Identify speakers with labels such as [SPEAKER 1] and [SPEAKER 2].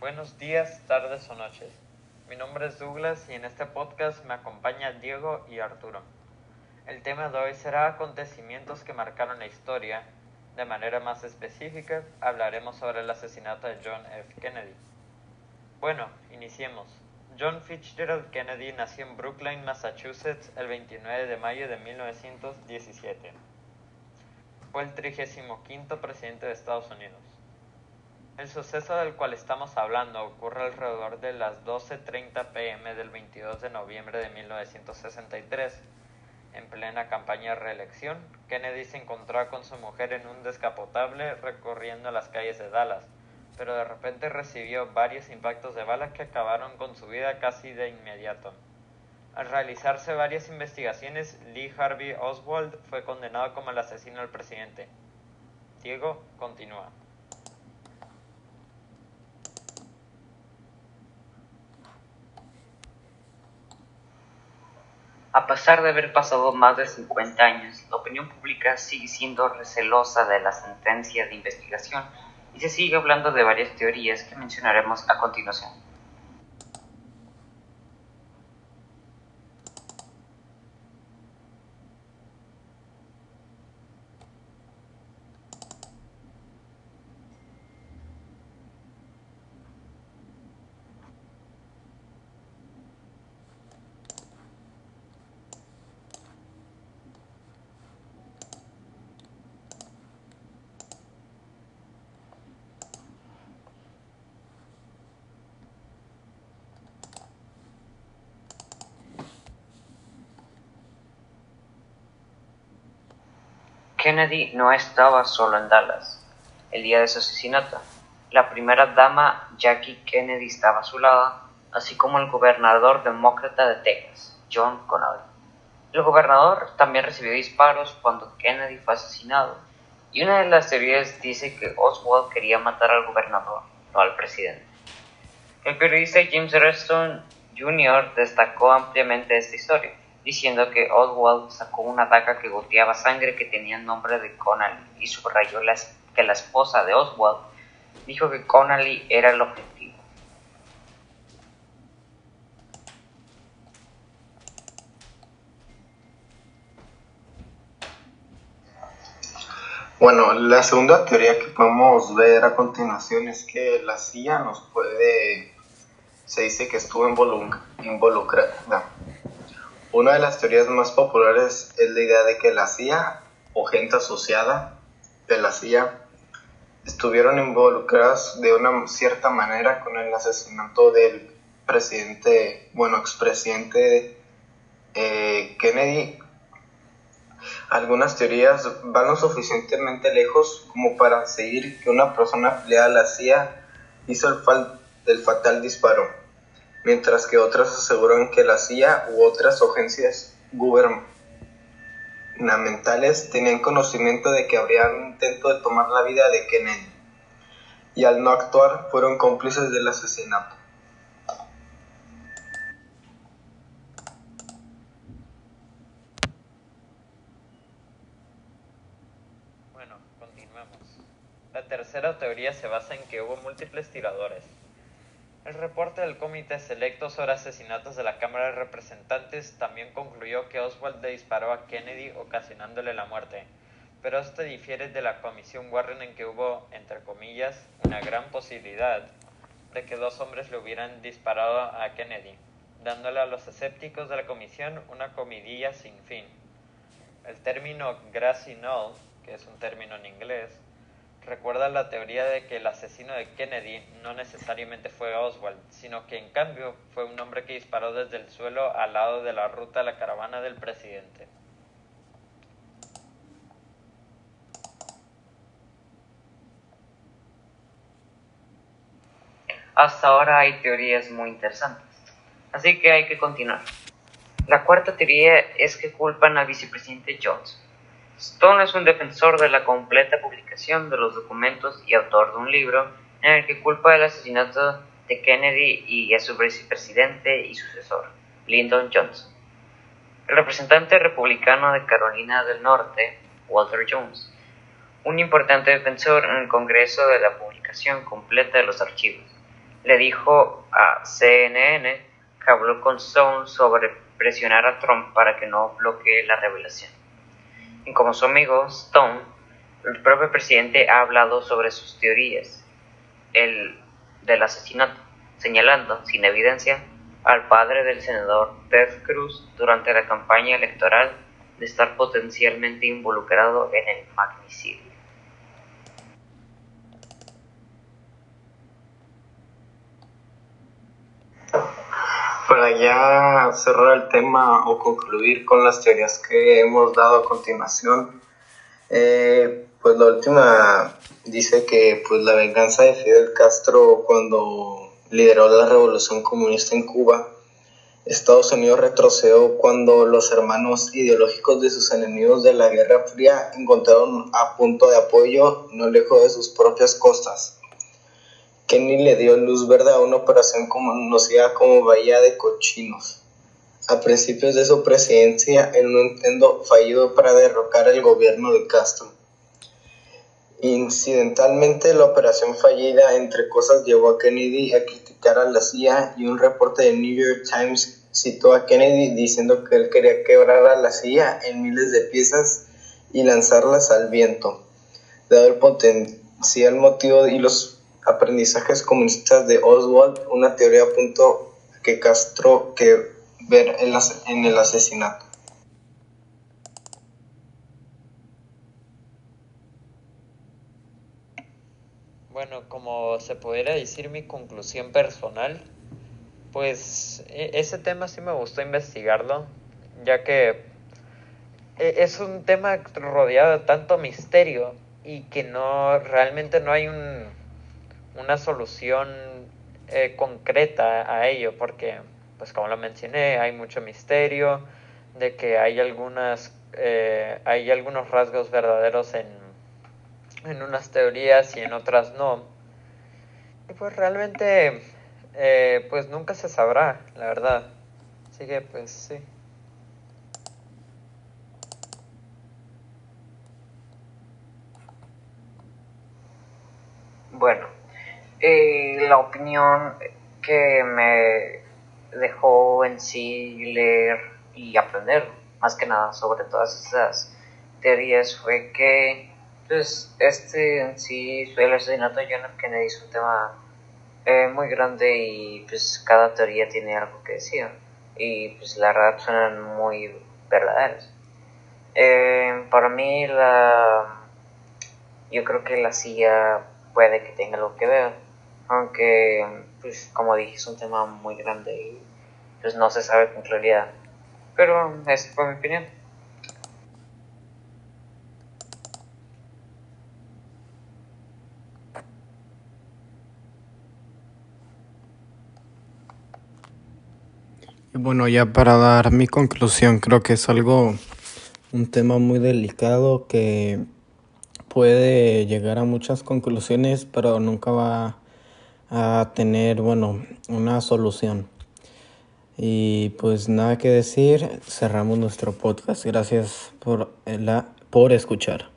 [SPEAKER 1] Buenos días, tardes o noches. Mi nombre es Douglas y en este podcast me acompaña Diego y Arturo. El tema de hoy será acontecimientos que marcaron la historia. De manera más específica, hablaremos sobre el asesinato de John F. Kennedy. Bueno, iniciemos. John Fitzgerald Kennedy nació en Brookline, Massachusetts, el 29 de mayo de 1917. Fue el 35 presidente de Estados Unidos. El suceso del cual estamos hablando ocurre alrededor de las 12.30 pm del 22 de noviembre de 1963. En plena campaña de reelección, Kennedy se encontró con su mujer en un descapotable recorriendo las calles de Dallas, pero de repente recibió varios impactos de bala que acabaron con su vida casi de inmediato. Al realizarse varias investigaciones, Lee Harvey Oswald fue condenado como el asesino del presidente. Diego continúa.
[SPEAKER 2] A pesar de haber pasado más de 50 años, la opinión pública sigue siendo recelosa de la sentencia de investigación y se sigue hablando de varias teorías que mencionaremos a continuación. Kennedy no estaba solo en Dallas el día de su asesinato. La primera dama Jackie Kennedy estaba a su lado, así como el gobernador demócrata de Texas, John Connally. El gobernador también recibió disparos cuando Kennedy fue asesinado, y una de las teorías dice que Oswald quería matar al gobernador, no al presidente. El periodista James Reston Jr. destacó ampliamente esta historia diciendo que Oswald sacó una daga que goteaba sangre que tenía el nombre de Connally y subrayó que la esposa de Oswald dijo que Connally era el objetivo.
[SPEAKER 3] Bueno, la segunda teoría que podemos ver a continuación es que la CIA nos puede, se dice que estuvo involucrada una de las teorías más populares es la idea de que la CIA o gente asociada de la CIA estuvieron involucradas de una cierta manera con el asesinato del presidente, bueno, expresidente eh, Kennedy. Algunas teorías van lo suficientemente lejos como para seguir que una persona afiliada a la CIA hizo el, el fatal disparo mientras que otras aseguran que la CIA u otras agencias gubernamentales tenían conocimiento de que habría un intento de tomar la vida de Kennedy y al no actuar fueron cómplices del asesinato.
[SPEAKER 1] Bueno, continuamos. La tercera teoría se basa en que hubo múltiples tiradores, el reporte del Comité Selecto sobre Asesinatos de la Cámara de Representantes también concluyó que Oswald disparó a Kennedy ocasionándole la muerte, pero esto difiere de la Comisión Warren en que hubo, entre comillas, una gran posibilidad de que dos hombres le hubieran disparado a Kennedy, dándole a los escépticos de la comisión una comidilla sin fin. El término grassy knoll, que es un término en inglés, recuerda la teoría de que el asesino de Kennedy no necesariamente fue Oswald, sino que en cambio fue un hombre que disparó desde el suelo al lado de la ruta de la caravana del presidente.
[SPEAKER 2] Hasta ahora hay teorías muy interesantes, así que hay que continuar. La cuarta teoría es que culpan al vicepresidente Johnson Stone es un defensor de la completa publicación de los documentos y autor de un libro en el que culpa el asesinato de Kennedy y a su vicepresidente y sucesor, Lyndon Johnson. El representante republicano de Carolina del Norte, Walter Jones, un importante defensor en el Congreso de la publicación completa de los archivos, le dijo a CNN que habló con Stone sobre presionar a Trump para que no bloquee la revelación. Como su amigo Stone, el propio presidente ha hablado sobre sus teorías el, del asesinato, señalando, sin evidencia, al padre del senador Ted Cruz durante la campaña electoral de estar potencialmente involucrado en el magnicidio.
[SPEAKER 3] Para ya cerrar el tema o concluir con las teorías que hemos dado a continuación, eh, pues la última dice que pues la venganza de Fidel Castro cuando lideró la revolución comunista en Cuba, Estados Unidos retrocedió cuando los hermanos ideológicos de sus enemigos de la Guerra Fría encontraron a punto de apoyo no lejos de sus propias costas. Kenny le dio luz verde a una operación conocida como Bahía de Cochinos. A principios de su presidencia, en un intento fallido para derrocar el gobierno de Castro. Incidentalmente, la operación fallida, entre cosas, llevó a Kennedy a criticar a la CIA y un reporte de New York Times citó a Kennedy diciendo que él quería quebrar a la CIA en miles de piezas y lanzarlas al viento, dado el potencial motivo y los aprendizajes comunistas de Oswald, una teoría apuntó que Castro que ver en el asesinato.
[SPEAKER 1] Bueno, como se pudiera decir mi conclusión personal, pues e, ese tema sí me gustó investigarlo, ya que e, es un tema rodeado de tanto misterio y que no realmente no hay un, una solución eh, concreta a ello, porque, pues como lo mencioné, hay mucho misterio, de que hay algunas eh, hay algunos rasgos verdaderos en, en unas teorías y en otras no. Y pues realmente, eh, pues nunca se sabrá, la verdad. Así que, pues sí.
[SPEAKER 2] Bueno, eh, la opinión que me dejó en sí leer y aprender más que nada sobre todas esas teorías fue que pues este en sí el asesinato de John F. Kennedy es un tema eh, muy grande y pues cada teoría tiene algo que decir. Y pues la verdad suenan muy verdaderas. Eh, para mí la yo creo que la CIA puede que tenga algo que ver aunque pues como dije es un tema muy grande y pues no se sabe con claridad pero esa fue mi opinión.
[SPEAKER 4] Bueno, ya para dar mi conclusión, creo que es algo, un tema muy delicado que puede llegar a muchas conclusiones, pero nunca va a tener, bueno, una solución. Y pues nada que decir, cerramos nuestro podcast. Gracias por, la, por escuchar.